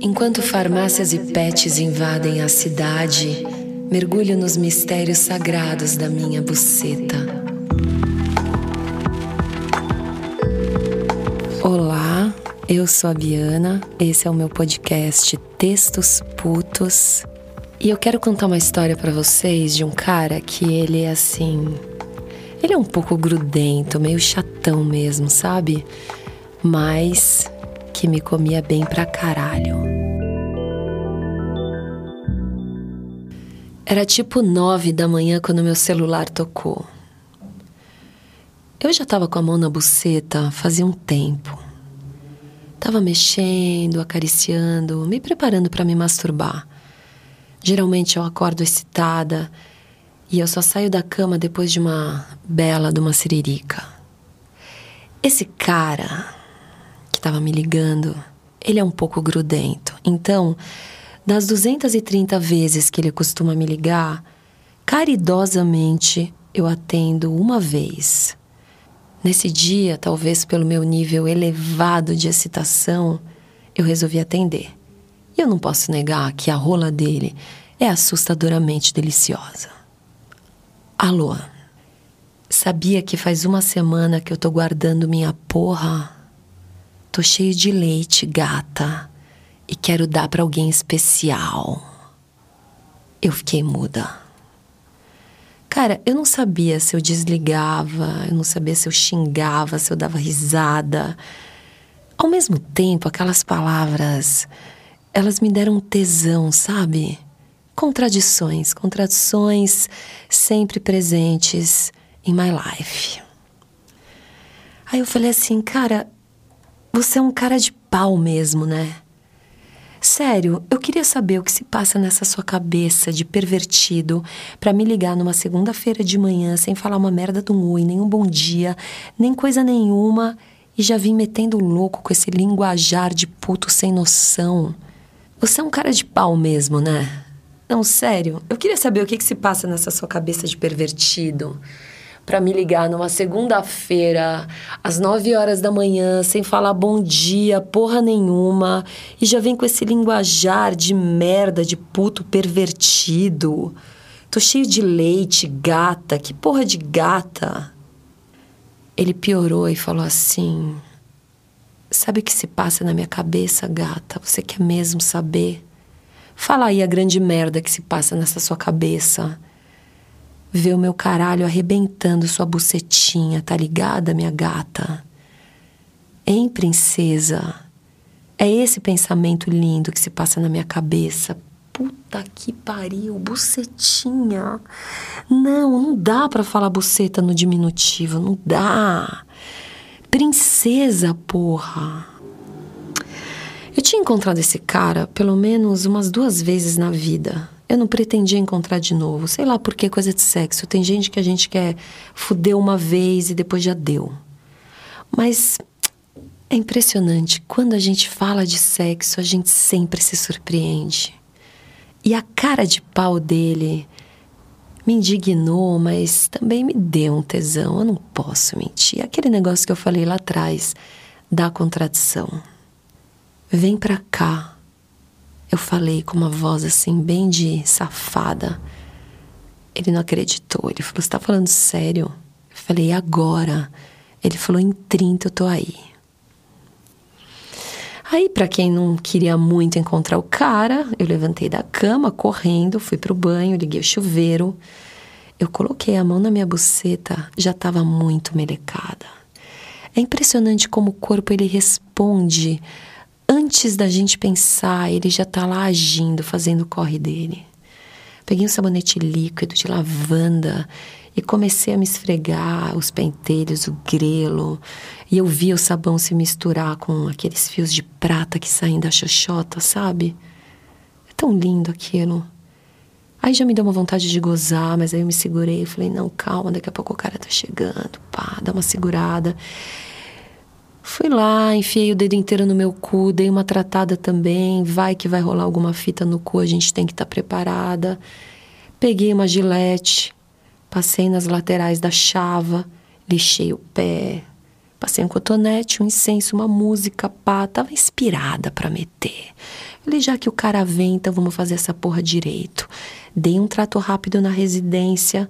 Enquanto farmácias e pets invadem a cidade, mergulho nos mistérios sagrados da minha buceta. Olá, eu sou a Biana, esse é o meu podcast Textos Putos. E eu quero contar uma história para vocês de um cara que ele é assim. Ele é um pouco grudento, meio chatão mesmo, sabe? Mas que me comia bem pra caralho. Era tipo nove da manhã quando meu celular tocou. Eu já tava com a mão na buceta fazia um tempo. Tava mexendo, acariciando, me preparando para me masturbar. Geralmente eu acordo excitada e eu só saio da cama depois de uma bela de uma siririca. Esse cara que estava me ligando, ele é um pouco grudento. Então, das 230 vezes que ele costuma me ligar, caridosamente eu atendo uma vez. Nesse dia, talvez pelo meu nível elevado de excitação, eu resolvi atender. E eu não posso negar que a rola dele é assustadoramente deliciosa. Alô? Sabia que faz uma semana que eu tô guardando minha porra Tô cheio de leite, gata, e quero dar para alguém especial. Eu fiquei muda. Cara, eu não sabia se eu desligava, eu não sabia se eu xingava, se eu dava risada. Ao mesmo tempo, aquelas palavras, elas me deram tesão, sabe? Contradições, contradições sempre presentes em my life. Aí eu falei assim, cara, você é um cara de pau mesmo, né? Sério, eu queria saber o que se passa nessa sua cabeça de pervertido para me ligar numa segunda-feira de manhã sem falar uma merda de um oi, nem um bom dia, nem coisa nenhuma e já vim metendo louco com esse linguajar de puto sem noção. Você é um cara de pau mesmo, né? Não, sério, eu queria saber o que, que se passa nessa sua cabeça de pervertido para me ligar numa segunda-feira, às 9 horas da manhã, sem falar bom dia, porra nenhuma, e já vem com esse linguajar de merda, de puto pervertido. Tô cheio de leite, gata, que porra de gata. Ele piorou e falou assim: Sabe o que se passa na minha cabeça, gata? Você quer mesmo saber? Fala aí a grande merda que se passa nessa sua cabeça. Ver o meu caralho arrebentando sua bucetinha, tá ligada, minha gata? Hein, princesa? É esse pensamento lindo que se passa na minha cabeça. Puta que pariu, bucetinha. Não, não dá para falar buceta no diminutivo, não dá. Princesa, porra. Eu tinha encontrado esse cara pelo menos umas duas vezes na vida. Eu não pretendia encontrar de novo. Sei lá por que coisa de sexo. Tem gente que a gente quer fuder uma vez e depois já deu. Mas é impressionante. Quando a gente fala de sexo, a gente sempre se surpreende. E a cara de pau dele me indignou, mas também me deu um tesão. Eu não posso mentir. Aquele negócio que eu falei lá atrás da contradição. Vem pra cá. Eu falei com uma voz assim, bem de safada. Ele não acreditou. Ele falou: Você tá falando sério? Eu falei: Agora. Ele falou: Em 30 eu tô aí. Aí, para quem não queria muito encontrar o cara, eu levantei da cama, correndo, fui pro banho, liguei o chuveiro. Eu coloquei a mão na minha buceta, já estava muito melecada. É impressionante como o corpo ele responde antes da gente pensar, ele já está lá agindo, fazendo o corre dele. Peguei um sabonete líquido de lavanda e comecei a me esfregar os pentelhos, o grelo, e eu vi o sabão se misturar com aqueles fios de prata que saem da xoxota, sabe? É tão lindo aquilo. Aí já me deu uma vontade de gozar, mas aí eu me segurei e falei: não, calma, daqui a pouco o cara tá chegando, pá, dá uma segurada. Fui lá, enfiei o dedo inteiro no meu cu, dei uma tratada também. Vai que vai rolar alguma fita no cu, a gente tem que estar tá preparada. Peguei uma gilete, passei nas laterais da chava, lixei o pé. Passei um cotonete, um incenso, uma música, pá. Tava inspirada para meter. Falei, já que o cara vem, então vamos fazer essa porra direito. Dei um trato rápido na residência.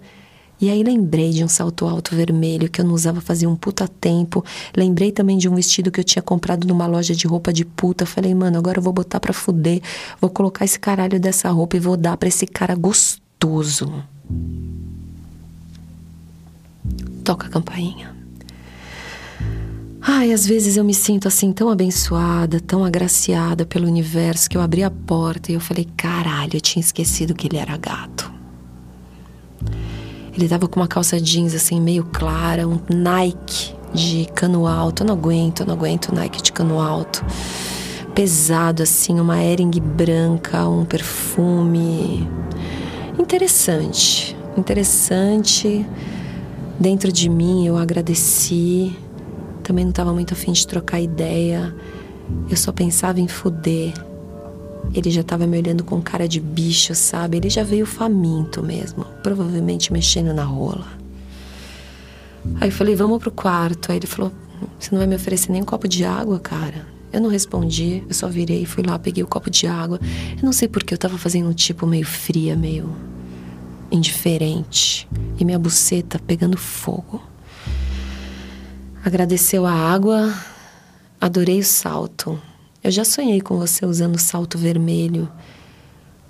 E aí lembrei de um salto alto vermelho que eu não usava fazia um puta tempo. Lembrei também de um vestido que eu tinha comprado numa loja de roupa de puta. Falei, mano, agora eu vou botar pra fuder. Vou colocar esse caralho dessa roupa e vou dar pra esse cara gostoso. Toca a campainha. Ai, às vezes eu me sinto assim tão abençoada, tão agraciada pelo universo que eu abri a porta e eu falei, caralho, eu tinha esquecido que ele era gato. Ele tava com uma calça jeans assim meio clara, um Nike de cano alto. Eu não aguento, eu não aguento Nike de cano alto. Pesado assim, uma Ering branca, um perfume interessante, interessante. Dentro de mim eu agradeci também não estava muito afim de trocar ideia. Eu só pensava em fuder. Ele já estava me olhando com cara de bicho, sabe? Ele já veio faminto mesmo, provavelmente mexendo na rola. Aí eu falei, vamos pro quarto. Aí ele falou, você não vai me oferecer nem um copo de água, cara? Eu não respondi, eu só virei, fui lá, peguei o copo de água. Eu não sei porque eu tava fazendo um tipo meio fria, meio indiferente. E minha buceta pegando fogo. Agradeceu a água, adorei o salto. Eu já sonhei com você usando salto vermelho.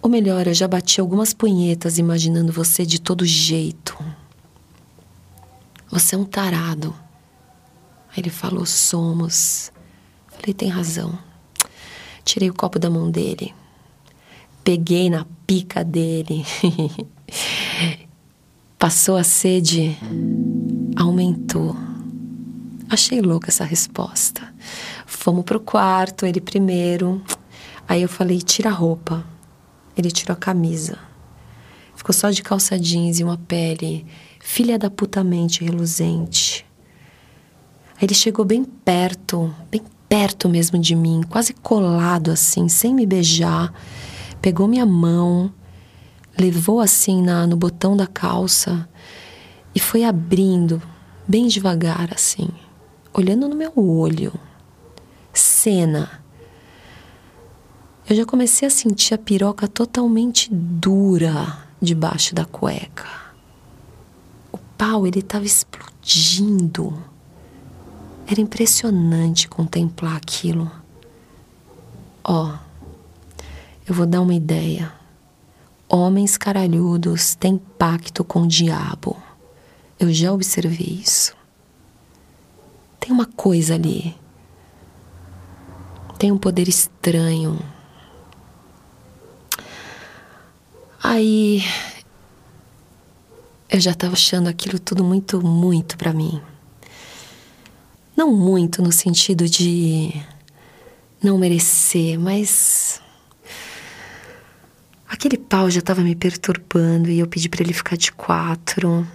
Ou melhor, eu já bati algumas punhetas imaginando você de todo jeito. Você é um tarado. Aí ele falou: somos. Falei: tem razão. Tirei o copo da mão dele. Peguei na pica dele. Passou a sede, aumentou. Achei louca essa resposta. Fomos pro quarto, ele primeiro. Aí eu falei: tira a roupa. Ele tirou a camisa. Ficou só de calça jeans e uma pele filha da putamente reluzente. Aí ele chegou bem perto, bem perto mesmo de mim, quase colado assim, sem me beijar. Pegou minha mão, levou assim na, no botão da calça e foi abrindo bem devagar assim olhando no meu olho. Cena. Eu já comecei a sentir a piroca totalmente dura debaixo da cueca. O pau, ele estava explodindo. Era impressionante contemplar aquilo. Ó, oh, eu vou dar uma ideia. Homens caralhudos têm pacto com o diabo. Eu já observei isso. Tem uma coisa ali. Tem um poder estranho. Aí eu já estava achando aquilo tudo muito, muito para mim. Não muito no sentido de não merecer, mas aquele pau já estava me perturbando e eu pedi para ele ficar de quatro.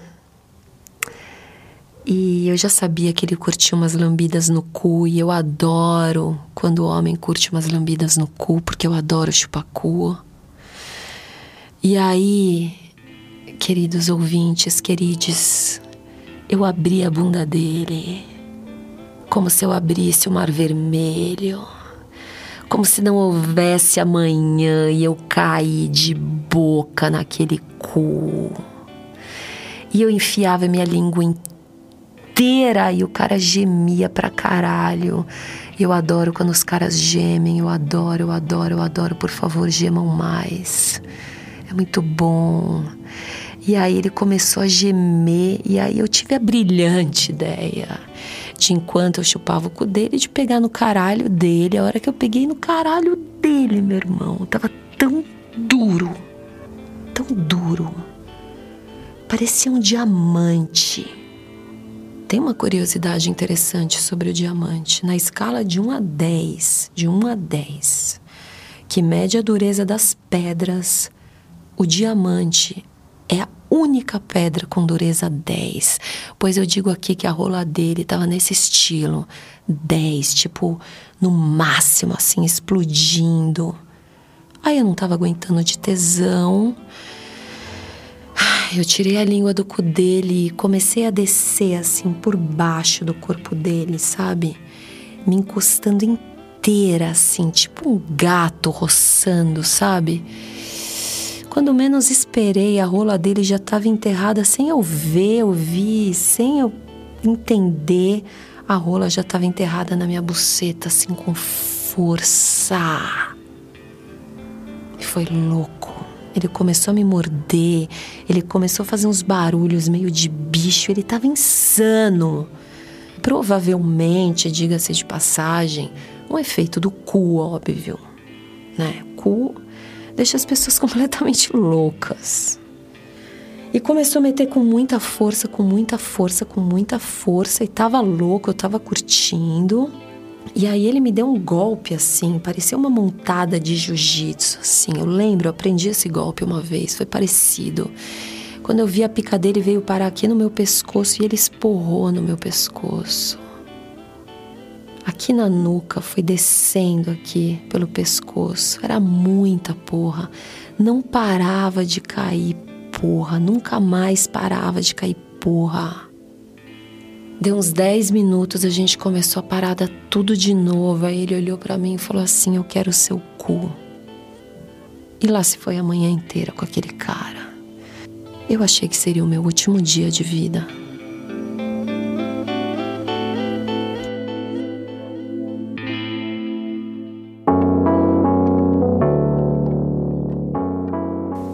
E eu já sabia que ele curtia umas lambidas no cu, e eu adoro quando o homem curte umas lambidas no cu, porque eu adoro chupar cu. E aí, queridos ouvintes, queridos, eu abri a bunda dele, como se eu abrisse o mar vermelho, como se não houvesse amanhã e eu caí de boca naquele cu. E eu enfiava minha língua inteira inteira e o cara gemia pra caralho. Eu adoro quando os caras gemem, eu adoro, eu adoro, eu adoro. Por favor, gemam mais. É muito bom. E aí ele começou a gemer, e aí eu tive a brilhante ideia de enquanto eu chupava o cu dele, de pegar no caralho dele. A hora que eu peguei no caralho dele, meu irmão, tava tão duro, tão duro. Parecia um diamante tem uma curiosidade interessante sobre o diamante. Na escala de 1 a 10, de 1 a 10, que mede a dureza das pedras, o diamante é a única pedra com dureza 10. Pois eu digo aqui que a rola dele estava nesse estilo, 10, tipo, no máximo, assim, explodindo. Aí eu não estava aguentando de tesão eu tirei a língua do cu dele e comecei a descer assim por baixo do corpo dele, sabe? Me encostando inteira, assim, tipo um gato roçando, sabe? Quando menos esperei, a rola dele já estava enterrada sem eu ver, ouvir, sem eu entender. A rola já estava enterrada na minha buceta, assim, com força. E foi louco. Ele começou a me morder, ele começou a fazer uns barulhos meio de bicho, ele estava insano. Provavelmente, diga-se de passagem, um efeito do cu, óbvio. Né? Cu deixa as pessoas completamente loucas. E começou a meter com muita força, com muita força, com muita força. E tava louco, eu tava curtindo. E aí ele me deu um golpe assim, parecia uma montada de jiu-jitsu, assim. Eu lembro, eu aprendi esse golpe uma vez, foi parecido. Quando eu vi a pica dele, veio parar aqui no meu pescoço e ele esporrou no meu pescoço. Aqui na nuca, foi descendo aqui pelo pescoço. Era muita porra. Não parava de cair porra, nunca mais parava de cair porra. Deu uns 10 minutos, a gente começou a parada tudo de novo. Aí ele olhou para mim e falou assim: Eu quero o seu cu. E lá se foi a manhã inteira com aquele cara. Eu achei que seria o meu último dia de vida.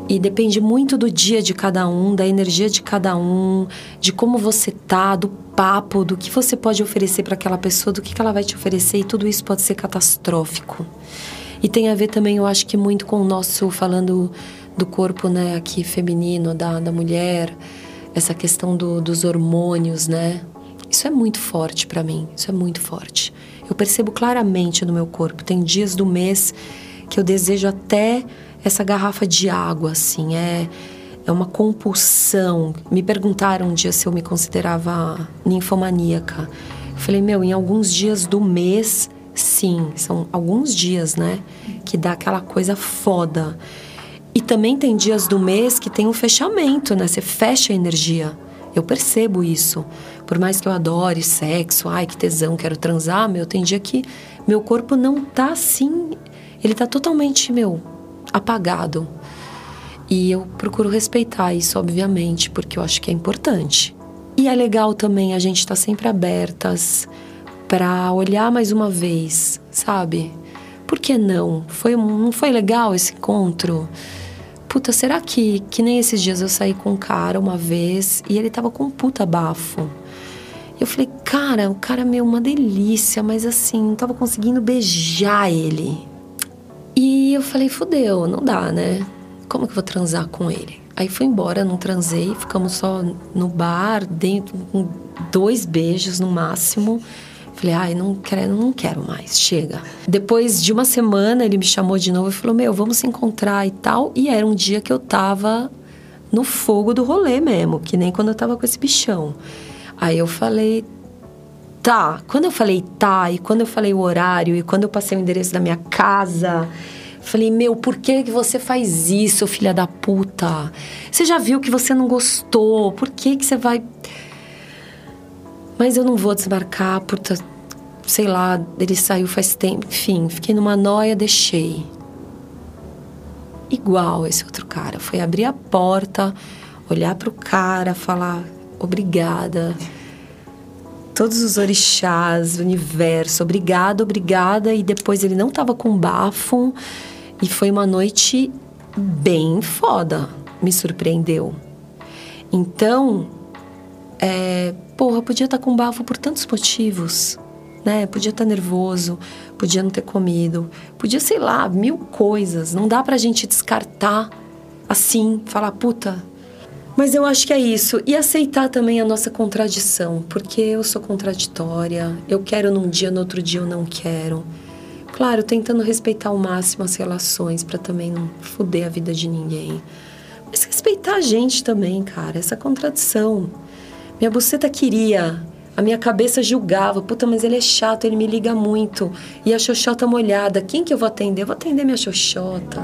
E depende muito do dia de cada um, da energia de cada um, de como você tá, do papo, do que você pode oferecer para aquela pessoa, do que, ela vai te oferecer, e tudo isso pode ser catastrófico. E tem a ver também, eu acho que muito com o nosso, falando do corpo, né, aqui feminino, da, da mulher, essa questão do, dos hormônios, né? Isso é muito forte para mim, isso é muito forte. Eu percebo claramente no meu corpo. Tem dias do mês que eu desejo até essa garrafa de água, assim, é, é uma compulsão. Me perguntaram um dia se eu me considerava ninfomaníaca. Eu falei, meu, em alguns dias do mês, sim, são alguns dias, né, que dá aquela coisa foda. E também tem dias do mês que tem um fechamento, né? Você fecha a energia. Eu percebo isso. Por mais que eu adore sexo, ai que tesão, quero transar, meu, tem dia que meu corpo não tá assim. Ele tá totalmente, meu, apagado. E eu procuro respeitar isso, obviamente, porque eu acho que é importante. E é legal também a gente estar tá sempre abertas para olhar mais uma vez, sabe? Por que não? Foi, não foi legal esse encontro? Puta, será que, que nem esses dias eu saí com um cara uma vez e ele tava com um puta bafo? Eu falei, cara, o cara é meu, uma delícia, mas assim, não tava conseguindo beijar ele. E eu falei, fudeu, não dá, né? Como que eu vou transar com ele? Aí fui embora, não transei, ficamos só no bar, dentro, com dois beijos no máximo. Falei, ai, não quero, não quero mais, chega. Depois de uma semana, ele me chamou de novo e falou: Meu, vamos se encontrar e tal. E era um dia que eu tava no fogo do rolê mesmo, que nem quando eu tava com esse bichão. Aí eu falei: tá. Quando eu falei tá, e quando eu falei o horário, e quando eu passei o endereço da minha casa, falei, meu, por que, que você faz isso, filha da puta? Você já viu que você não gostou, por que, que você vai. Mas eu não vou desmarcar, puta. Sei lá, ele saiu faz tempo. Enfim, fiquei numa noia, deixei. Igual esse outro cara. Foi abrir a porta, olhar pro cara, falar obrigada todos os orixás, universo, obrigada, obrigada. E depois ele não tava com bafo. E foi uma noite bem foda. Me surpreendeu. Então, é, porra, podia estar tá com bafo por tantos motivos. Né? Podia estar tá nervoso, podia não ter comido, podia, sei lá, mil coisas. Não dá pra gente descartar assim, falar, puta, mas eu acho que é isso. E aceitar também a nossa contradição, porque eu sou contraditória, eu quero num dia, no outro dia eu não quero. Claro, tentando respeitar ao máximo as relações para também não foder a vida de ninguém. Mas respeitar a gente também, cara, essa contradição. Minha buceta queria, a minha cabeça julgava, puta, mas ele é chato, ele me liga muito. E a xoxota molhada, quem que eu vou atender? Eu vou atender minha xoxota.